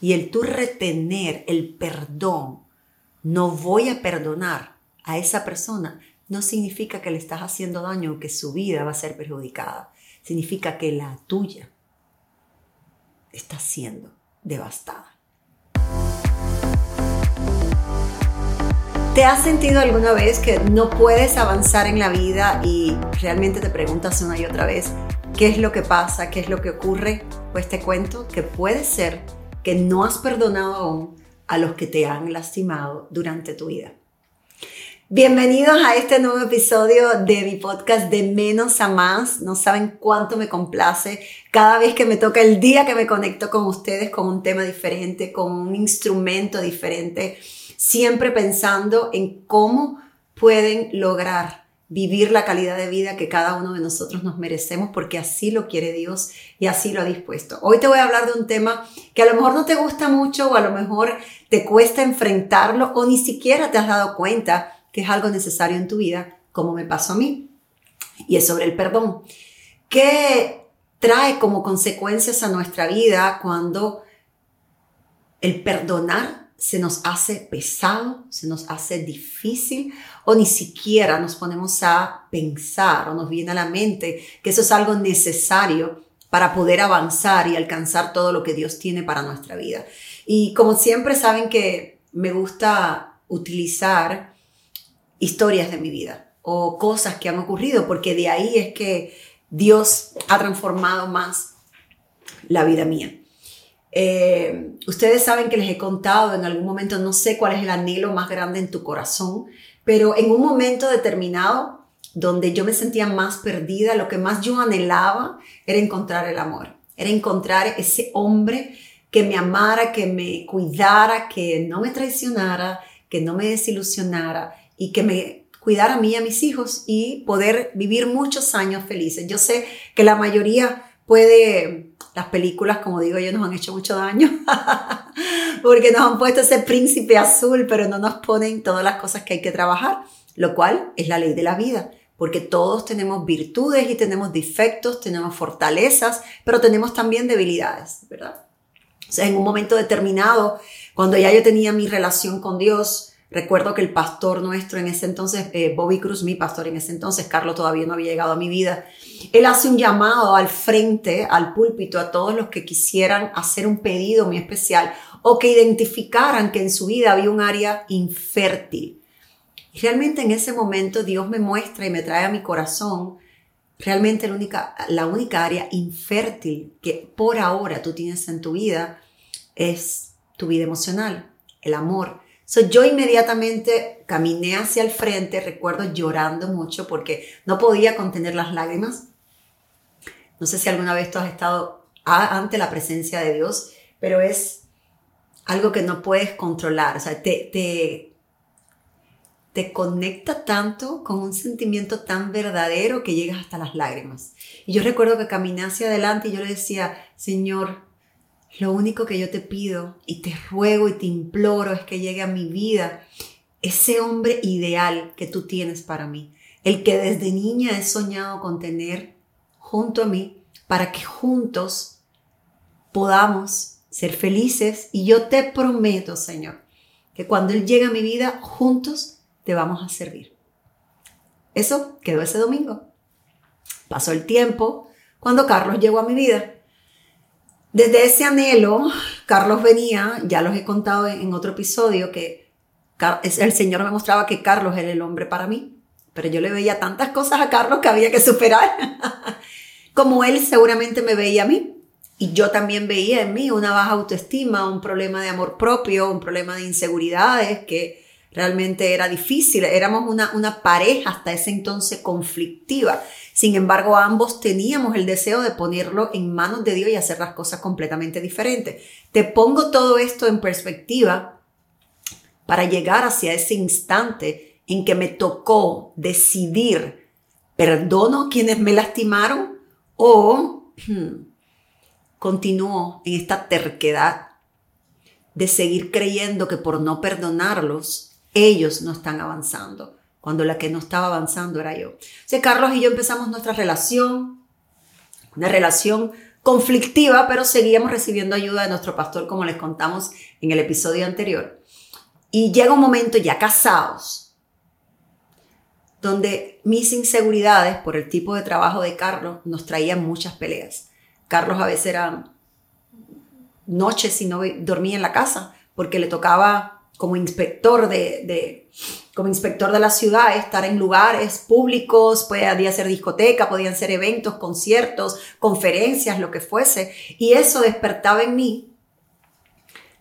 Y el tú retener el perdón, no voy a perdonar a esa persona, no significa que le estás haciendo daño o que su vida va a ser perjudicada. Significa que la tuya está siendo devastada. ¿Te has sentido alguna vez que no puedes avanzar en la vida y realmente te preguntas una y otra vez qué es lo que pasa, qué es lo que ocurre? Pues te cuento que puede ser que no has perdonado aún a los que te han lastimado durante tu vida. Bienvenidos a este nuevo episodio de mi podcast de menos a más. No saben cuánto me complace cada vez que me toca el día que me conecto con ustedes con un tema diferente, con un instrumento diferente siempre pensando en cómo pueden lograr vivir la calidad de vida que cada uno de nosotros nos merecemos porque así lo quiere Dios y así lo ha dispuesto. Hoy te voy a hablar de un tema que a lo mejor no te gusta mucho o a lo mejor te cuesta enfrentarlo o ni siquiera te has dado cuenta que es algo necesario en tu vida, como me pasó a mí. Y es sobre el perdón. ¿Qué trae como consecuencias a nuestra vida cuando el perdonar se nos hace pesado, se nos hace difícil o ni siquiera nos ponemos a pensar o nos viene a la mente que eso es algo necesario para poder avanzar y alcanzar todo lo que Dios tiene para nuestra vida. Y como siempre saben que me gusta utilizar historias de mi vida o cosas que han ocurrido porque de ahí es que Dios ha transformado más la vida mía. Eh, ustedes saben que les he contado en algún momento, no sé cuál es el anhelo más grande en tu corazón, pero en un momento determinado donde yo me sentía más perdida, lo que más yo anhelaba era encontrar el amor, era encontrar ese hombre que me amara, que me cuidara, que no me traicionara, que no me desilusionara y que me cuidara a mí y a mis hijos y poder vivir muchos años felices. Yo sé que la mayoría puede, las películas, como digo yo, nos han hecho mucho daño, porque nos han puesto ese príncipe azul, pero no nos ponen todas las cosas que hay que trabajar, lo cual es la ley de la vida, porque todos tenemos virtudes y tenemos defectos, tenemos fortalezas, pero tenemos también debilidades, ¿verdad? O sea, en un momento determinado, cuando ya yo tenía mi relación con Dios, Recuerdo que el pastor nuestro en ese entonces, eh, Bobby Cruz, mi pastor en ese entonces, Carlos todavía no había llegado a mi vida, él hace un llamado al frente, al púlpito, a todos los que quisieran hacer un pedido muy especial o que identificaran que en su vida había un área infértil. Y realmente en ese momento Dios me muestra y me trae a mi corazón realmente la única, la única área infértil que por ahora tú tienes en tu vida es tu vida emocional, el amor So, yo inmediatamente caminé hacia el frente, recuerdo llorando mucho porque no podía contener las lágrimas. No sé si alguna vez tú has estado ante la presencia de Dios, pero es algo que no puedes controlar. O sea, te, te, te conecta tanto con un sentimiento tan verdadero que llegas hasta las lágrimas. Y yo recuerdo que caminé hacia adelante y yo le decía, Señor, lo único que yo te pido y te ruego y te imploro es que llegue a mi vida ese hombre ideal que tú tienes para mí, el que desde niña he soñado con tener junto a mí para que juntos podamos ser felices y yo te prometo, Señor, que cuando Él llegue a mi vida, juntos te vamos a servir. Eso quedó ese domingo. Pasó el tiempo cuando Carlos llegó a mi vida desde ese anhelo, Carlos venía, ya los he contado en otro episodio, que el Señor me mostraba que Carlos era el hombre para mí, pero yo le veía tantas cosas a Carlos que había que superar, como él seguramente me veía a mí. Y yo también veía en mí una baja autoestima, un problema de amor propio, un problema de inseguridades que realmente era difícil. Éramos una, una pareja hasta ese entonces conflictiva. Sin embargo, ambos teníamos el deseo de ponerlo en manos de Dios y hacer las cosas completamente diferentes. Te pongo todo esto en perspectiva para llegar hacia ese instante en que me tocó decidir, perdono a quienes me lastimaron o hmm, continúo en esta terquedad de seguir creyendo que por no perdonarlos, ellos no están avanzando cuando la que no estaba avanzando era yo. O sea, Carlos y yo empezamos nuestra relación, una relación conflictiva, pero seguíamos recibiendo ayuda de nuestro pastor, como les contamos en el episodio anterior. Y llega un momento ya casados, donde mis inseguridades por el tipo de trabajo de Carlos nos traían muchas peleas. Carlos a veces era noches y no dormía en la casa porque le tocaba como inspector de, como inspector de la ciudad, estar en lugares públicos, podía ser discoteca, podían ser eventos, conciertos, conferencias, lo que fuese. Y eso despertaba en mí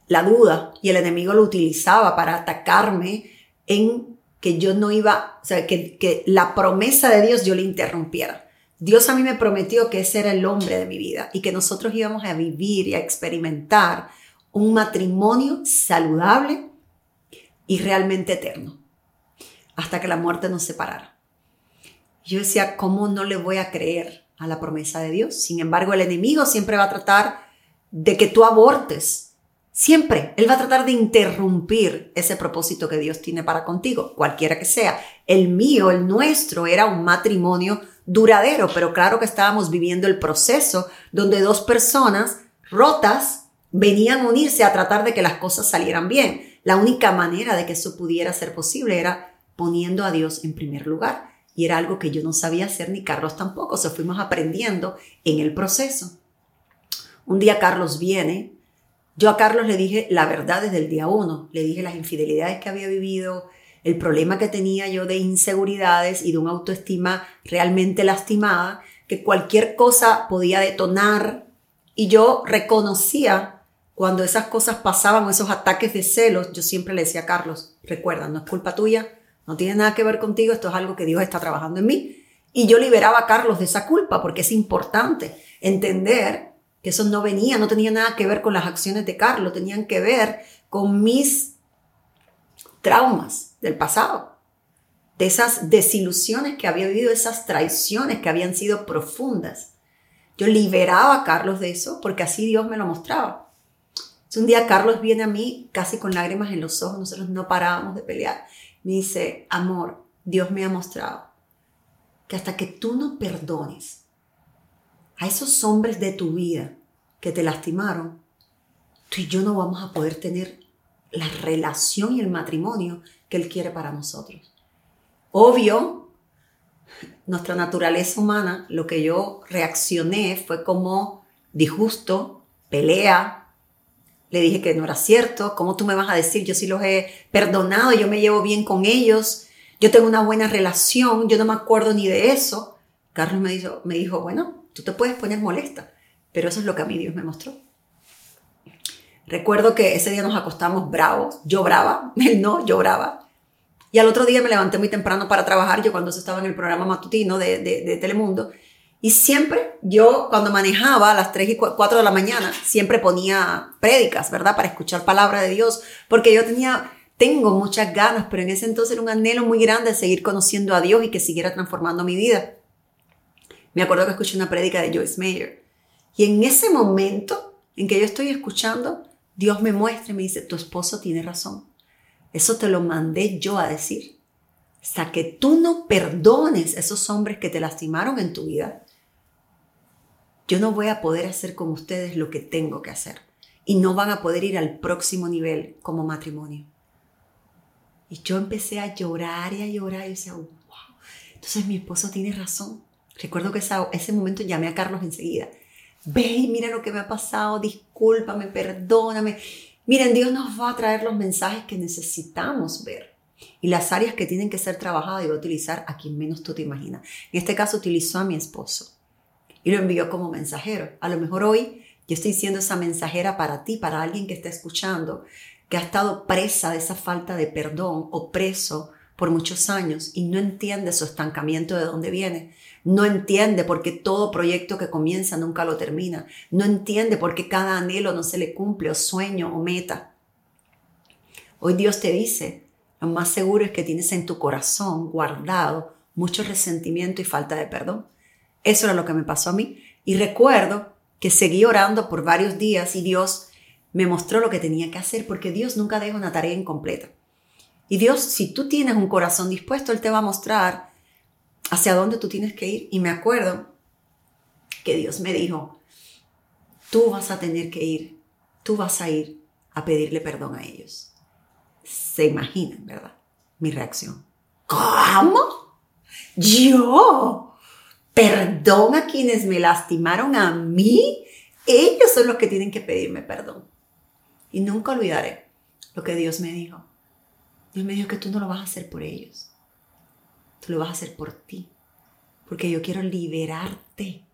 la duda y el enemigo lo utilizaba para atacarme en que yo no iba, o sea, que, que la promesa de Dios yo le interrumpiera. Dios a mí me prometió que ese era el hombre de mi vida y que nosotros íbamos a vivir y a experimentar un matrimonio saludable y realmente eterno, hasta que la muerte nos separara. Yo decía, ¿cómo no le voy a creer a la promesa de Dios? Sin embargo, el enemigo siempre va a tratar de que tú abortes. Siempre, Él va a tratar de interrumpir ese propósito que Dios tiene para contigo, cualquiera que sea. El mío, el nuestro, era un matrimonio duradero, pero claro que estábamos viviendo el proceso donde dos personas rotas venían a unirse a tratar de que las cosas salieran bien. La única manera de que eso pudiera ser posible era poniendo a Dios en primer lugar. Y era algo que yo no sabía hacer ni Carlos tampoco. O sea, fuimos aprendiendo en el proceso. Un día Carlos viene. Yo a Carlos le dije la verdad desde el día uno. Le dije las infidelidades que había vivido, el problema que tenía yo de inseguridades y de una autoestima realmente lastimada, que cualquier cosa podía detonar. Y yo reconocía cuando esas cosas pasaban, esos ataques de celos, yo siempre le decía a Carlos, recuerda, no es culpa tuya, no tiene nada que ver contigo, esto es algo que Dios está trabajando en mí. Y yo liberaba a Carlos de esa culpa porque es importante entender que eso no venía, no tenía nada que ver con las acciones de Carlos, tenían que ver con mis traumas del pasado, de esas desilusiones que había vivido, esas traiciones que habían sido profundas. Yo liberaba a Carlos de eso porque así Dios me lo mostraba un día Carlos viene a mí casi con lágrimas en los ojos, nosotros no parábamos de pelear. Me dice, amor, Dios me ha mostrado que hasta que tú no perdones a esos hombres de tu vida que te lastimaron, tú y yo no vamos a poder tener la relación y el matrimonio que Él quiere para nosotros. Obvio, nuestra naturaleza humana, lo que yo reaccioné fue como disgusto, pelea, le dije que no era cierto, ¿cómo tú me vas a decir? Yo sí los he perdonado, yo me llevo bien con ellos, yo tengo una buena relación, yo no me acuerdo ni de eso. Carlos me dijo, me dijo, bueno, tú te puedes poner molesta, pero eso es lo que a mí Dios me mostró. Recuerdo que ese día nos acostamos bravos, yo brava, él no, yo brava. Y al otro día me levanté muy temprano para trabajar, yo cuando estaba en el programa matutino de, de, de Telemundo, y siempre yo cuando manejaba a las 3 y 4 de la mañana, siempre ponía prédicas, ¿verdad? Para escuchar palabra de Dios, porque yo tenía, tengo muchas ganas, pero en ese entonces era un anhelo muy grande de seguir conociendo a Dios y que siguiera transformando mi vida. Me acuerdo que escuché una prédica de Joyce Mayer. Y en ese momento en que yo estoy escuchando, Dios me muestra y me dice, tu esposo tiene razón. Eso te lo mandé yo a decir. Hasta que tú no perdones a esos hombres que te lastimaron en tu vida, yo no voy a poder hacer con ustedes lo que tengo que hacer. Y no van a poder ir al próximo nivel como matrimonio. Y yo empecé a llorar y a llorar y decía, wow. Entonces mi esposo tiene razón. Recuerdo que ese momento llamé a Carlos enseguida. Ve y mira lo que me ha pasado, discúlpame, perdóname. Miren, Dios nos va a traer los mensajes que necesitamos ver. Y las áreas que tienen que ser trabajadas y va a utilizar a quien menos tú te imaginas. En este caso utilizó a mi esposo y lo envió como mensajero. A lo mejor hoy yo estoy siendo esa mensajera para ti, para alguien que está escuchando, que ha estado presa de esa falta de perdón o preso por muchos años y no entiende su estancamiento de dónde viene. No entiende por qué todo proyecto que comienza nunca lo termina. No entiende por qué cada anhelo no se le cumple o sueño o meta. Hoy Dios te dice, lo más seguro es que tienes en tu corazón guardado mucho resentimiento y falta de perdón. Eso era lo que me pasó a mí. Y recuerdo que seguí orando por varios días y Dios me mostró lo que tenía que hacer porque Dios nunca deja una tarea incompleta. Y Dios, si tú tienes un corazón dispuesto, Él te va a mostrar hacia dónde tú tienes que ir. Y me acuerdo que Dios me dijo, tú vas a tener que ir, tú vas a ir a pedirle perdón a ellos. Se imaginan, ¿verdad? Mi reacción. ¿Cómo? ¿Yo? ¿Perdón a quienes me lastimaron a mí? Ellos son los que tienen que pedirme perdón. Y nunca olvidaré lo que Dios me dijo. Dios me dijo que tú no lo vas a hacer por ellos. Tú lo vas a hacer por ti. Porque yo quiero liberarte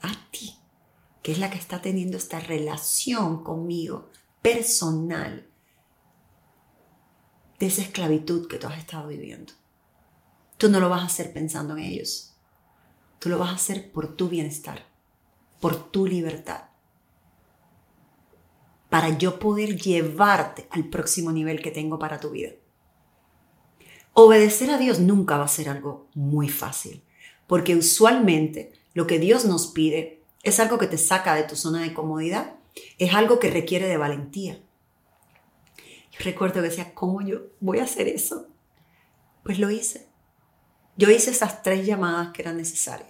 a ti, que es la que está teniendo esta relación conmigo personal de esa esclavitud que tú has estado viviendo. Tú no lo vas a hacer pensando en ellos. Tú lo vas a hacer por tu bienestar, por tu libertad. Para yo poder llevarte al próximo nivel que tengo para tu vida. Obedecer a Dios nunca va a ser algo muy fácil, porque usualmente lo que Dios nos pide es algo que te saca de tu zona de comodidad, es algo que requiere de valentía. Yo recuerdo que decía, ¿cómo yo voy a hacer eso? Pues lo hice. Yo hice esas tres llamadas que eran necesarias.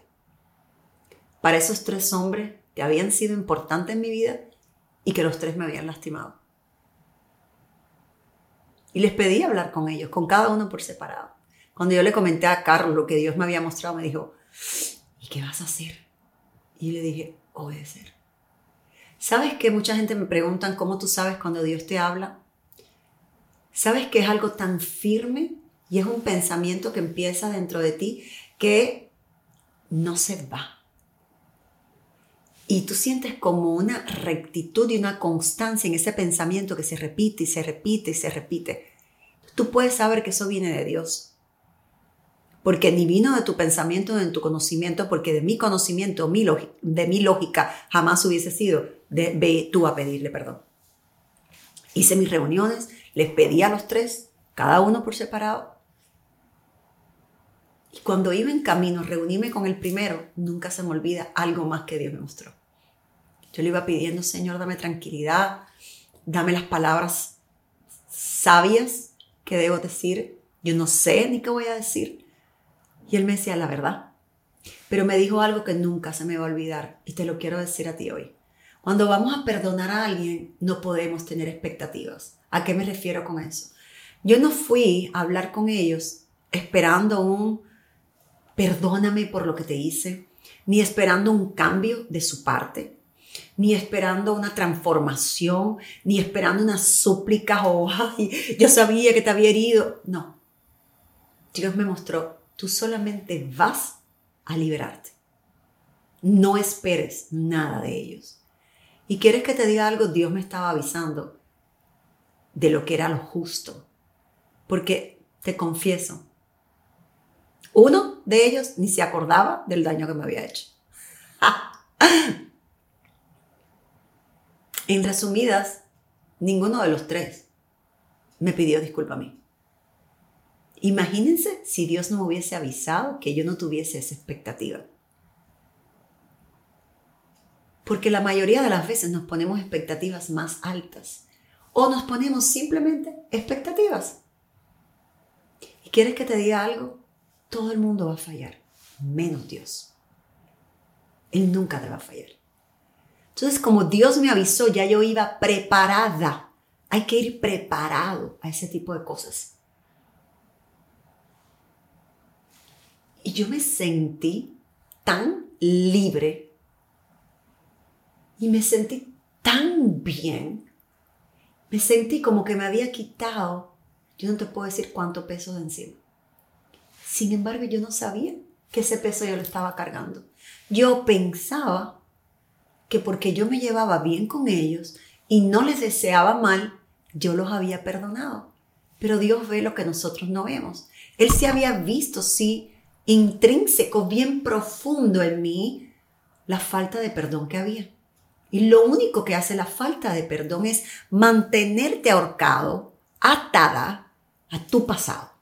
Para esos tres hombres que habían sido importantes en mi vida y que los tres me habían lastimado. Y les pedí hablar con ellos, con cada uno por separado. Cuando yo le comenté a Carlos lo que Dios me había mostrado, me dijo, ¿y qué vas a hacer? Y le dije, obedecer. ¿Sabes que mucha gente me pregunta cómo tú sabes cuando Dios te habla? ¿Sabes que es algo tan firme y es un pensamiento que empieza dentro de ti que no se va? Y tú sientes como una rectitud y una constancia en ese pensamiento que se repite y se repite y se repite. Tú puedes saber que eso viene de Dios. Porque ni vino de tu pensamiento, ni de tu conocimiento, porque de mi conocimiento, de mi lógica, jamás hubiese sido de ve tú a pedirle perdón. Hice mis reuniones, les pedí a los tres, cada uno por separado. Y cuando iba en camino, reuníme con el primero, nunca se me olvida algo más que Dios me mostró. Yo le iba pidiendo, Señor, dame tranquilidad, dame las palabras sabias que debo decir. Yo no sé ni qué voy a decir. Y él me decía la verdad. Pero me dijo algo que nunca se me va a olvidar y te lo quiero decir a ti hoy. Cuando vamos a perdonar a alguien, no podemos tener expectativas. ¿A qué me refiero con eso? Yo no fui a hablar con ellos esperando un perdóname por lo que te hice, ni esperando un cambio de su parte, ni esperando una transformación, ni esperando una súplica o yo sabía que te había herido. No. Dios me mostró, tú solamente vas a liberarte. No esperes nada de ellos. Y quieres que te diga algo, Dios me estaba avisando de lo que era lo justo. Porque te confieso, uno de ellos ni se acordaba del daño que me había hecho. En resumidas, ninguno de los tres me pidió disculpa a mí. Imagínense si Dios no me hubiese avisado que yo no tuviese esa expectativa. Porque la mayoría de las veces nos ponemos expectativas más altas o nos ponemos simplemente expectativas. ¿Y quieres que te diga algo? Todo el mundo va a fallar, menos Dios. Él nunca te va a fallar. Entonces, como Dios me avisó, ya yo iba preparada. Hay que ir preparado a ese tipo de cosas. Y yo me sentí tan libre y me sentí tan bien. Me sentí como que me había quitado, yo no te puedo decir cuánto peso de encima. Sin embargo, yo no sabía que ese peso yo lo estaba cargando. Yo pensaba que porque yo me llevaba bien con ellos y no les deseaba mal, yo los había perdonado. Pero Dios ve lo que nosotros no vemos. Él se había visto, sí, intrínseco, bien profundo en mí, la falta de perdón que había. Y lo único que hace la falta de perdón es mantenerte ahorcado, atada a tu pasado.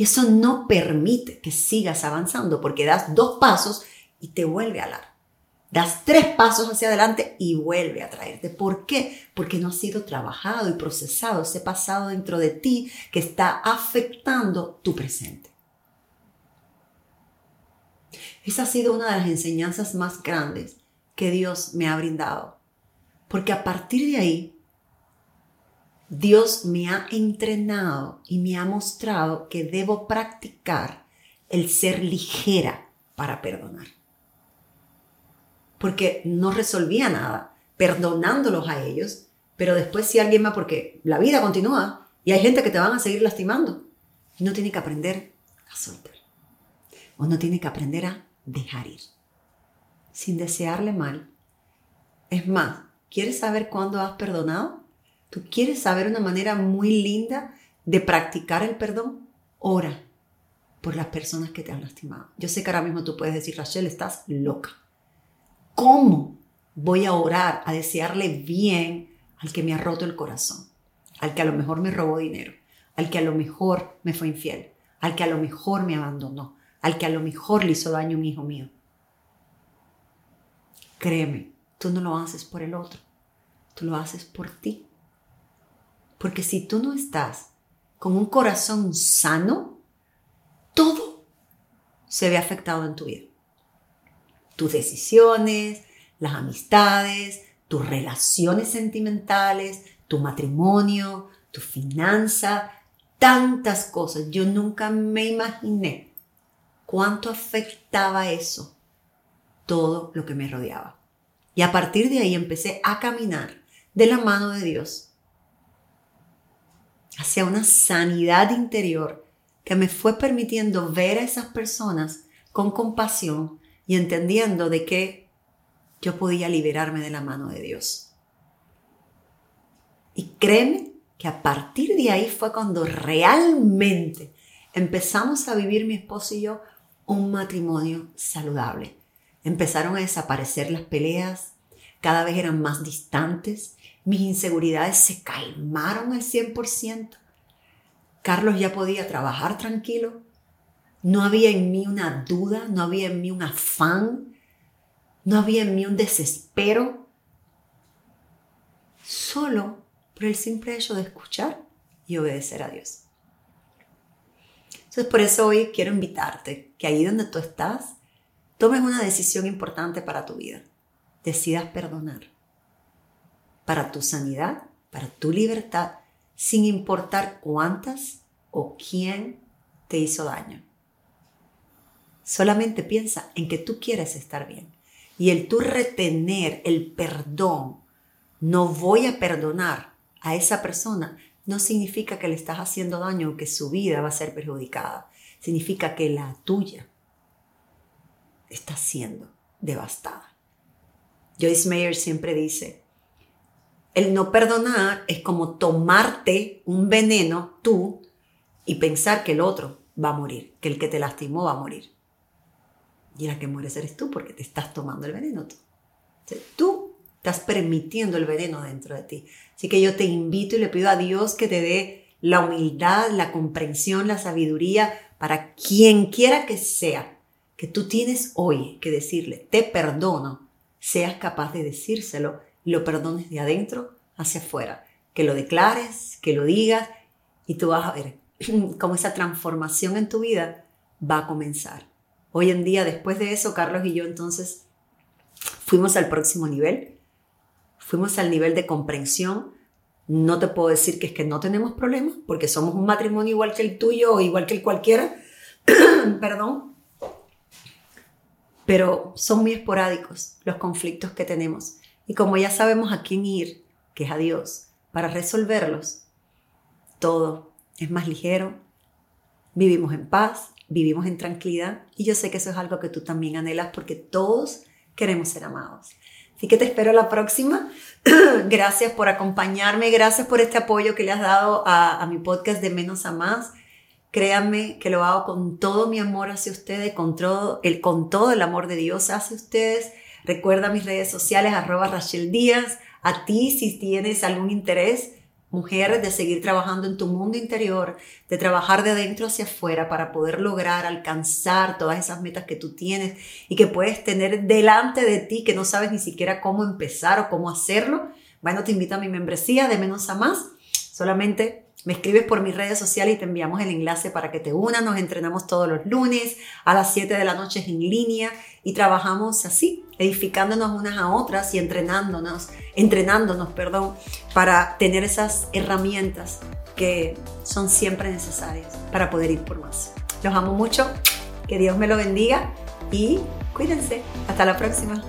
Y eso no permite que sigas avanzando porque das dos pasos y te vuelve a alar. Das tres pasos hacia adelante y vuelve a traerte. ¿Por qué? Porque no ha sido trabajado y procesado ese pasado dentro de ti que está afectando tu presente. Esa ha sido una de las enseñanzas más grandes que Dios me ha brindado. Porque a partir de ahí, Dios me ha entrenado y me ha mostrado que debo practicar el ser ligera para perdonar. Porque no resolvía nada perdonándolos a ellos, pero después si alguien más, porque la vida continúa y hay gente que te van a seguir lastimando, no tiene que aprender a soltar. Uno tiene que aprender a dejar ir, sin desearle mal. Es más, ¿quieres saber cuándo has perdonado? ¿Tú quieres saber una manera muy linda de practicar el perdón? Ora por las personas que te han lastimado. Yo sé que ahora mismo tú puedes decir, Rachel, estás loca. ¿Cómo voy a orar, a desearle bien al que me ha roto el corazón? Al que a lo mejor me robó dinero, al que a lo mejor me fue infiel, al que a lo mejor me abandonó, al que a lo mejor le hizo daño a un hijo mío. Créeme, tú no lo haces por el otro, tú lo haces por ti. Porque si tú no estás con un corazón sano, todo se ve afectado en tu vida. Tus decisiones, las amistades, tus relaciones sentimentales, tu matrimonio, tu finanza, tantas cosas. Yo nunca me imaginé cuánto afectaba eso todo lo que me rodeaba. Y a partir de ahí empecé a caminar de la mano de Dios hacia una sanidad interior que me fue permitiendo ver a esas personas con compasión y entendiendo de que yo podía liberarme de la mano de Dios. Y créeme que a partir de ahí fue cuando realmente empezamos a vivir mi esposo y yo un matrimonio saludable. Empezaron a desaparecer las peleas, cada vez eran más distantes, mis inseguridades se calmaron al 100%. Carlos ya podía trabajar tranquilo. No había en mí una duda, no había en mí un afán, no había en mí un desespero. Solo por el simple hecho de escuchar y obedecer a Dios. Entonces por eso hoy quiero invitarte que ahí donde tú estás, tomes una decisión importante para tu vida. Decidas perdonar. Para tu sanidad, para tu libertad sin importar cuántas o quién te hizo daño. Solamente piensa en que tú quieres estar bien. Y el tú retener el perdón, no voy a perdonar a esa persona, no significa que le estás haciendo daño o que su vida va a ser perjudicada. Significa que la tuya está siendo devastada. Joyce Mayer siempre dice, el no perdonar es como tomarte un veneno tú y pensar que el otro va a morir, que el que te lastimó va a morir. Y la que mueres eres tú porque te estás tomando el veneno tú. tú estás permitiendo el veneno dentro de ti. Así que yo te invito y le pido a Dios que te dé la humildad, la comprensión, la sabiduría para quien quiera que sea que tú tienes hoy que decirle, te perdono, seas capaz de decírselo lo perdones de adentro hacia afuera. Que lo declares, que lo digas y tú vas a ver cómo esa transformación en tu vida va a comenzar. Hoy en día, después de eso, Carlos y yo entonces fuimos al próximo nivel. Fuimos al nivel de comprensión. No te puedo decir que es que no tenemos problemas, porque somos un matrimonio igual que el tuyo o igual que el cualquiera. Perdón. Pero son muy esporádicos los conflictos que tenemos. Y como ya sabemos a quién ir, que es a Dios, para resolverlos, todo es más ligero, vivimos en paz, vivimos en tranquilidad y yo sé que eso es algo que tú también anhelas porque todos queremos ser amados. Así que te espero la próxima. gracias por acompañarme, gracias por este apoyo que le has dado a, mi podcast de menos a más. Créanme que lo hago con todo mi amor hacia ustedes, con todo el, con todo el amor de Dios hacia ustedes. Recuerda mis redes sociales, arroba Rachel Díaz. A ti, si tienes algún interés, mujer, de seguir trabajando en tu mundo interior, de trabajar de adentro hacia afuera para poder lograr alcanzar todas esas metas que tú tienes y que puedes tener delante de ti que no sabes ni siquiera cómo empezar o cómo hacerlo. Bueno, te invito a mi membresía de menos a más. Solamente Me escribes por mis redes sociales y te enviamos el enlace para que te unas. Nos entrenamos todos los lunes a las 7 de la noche en línea y trabajamos así, edificándonos unas a otras y entrenándonos, entrenándonos, perdón, para tener esas herramientas que son siempre necesarias para poder ir por más. Los amo mucho, que Dios me lo bendiga y cuídense. Hasta la próxima.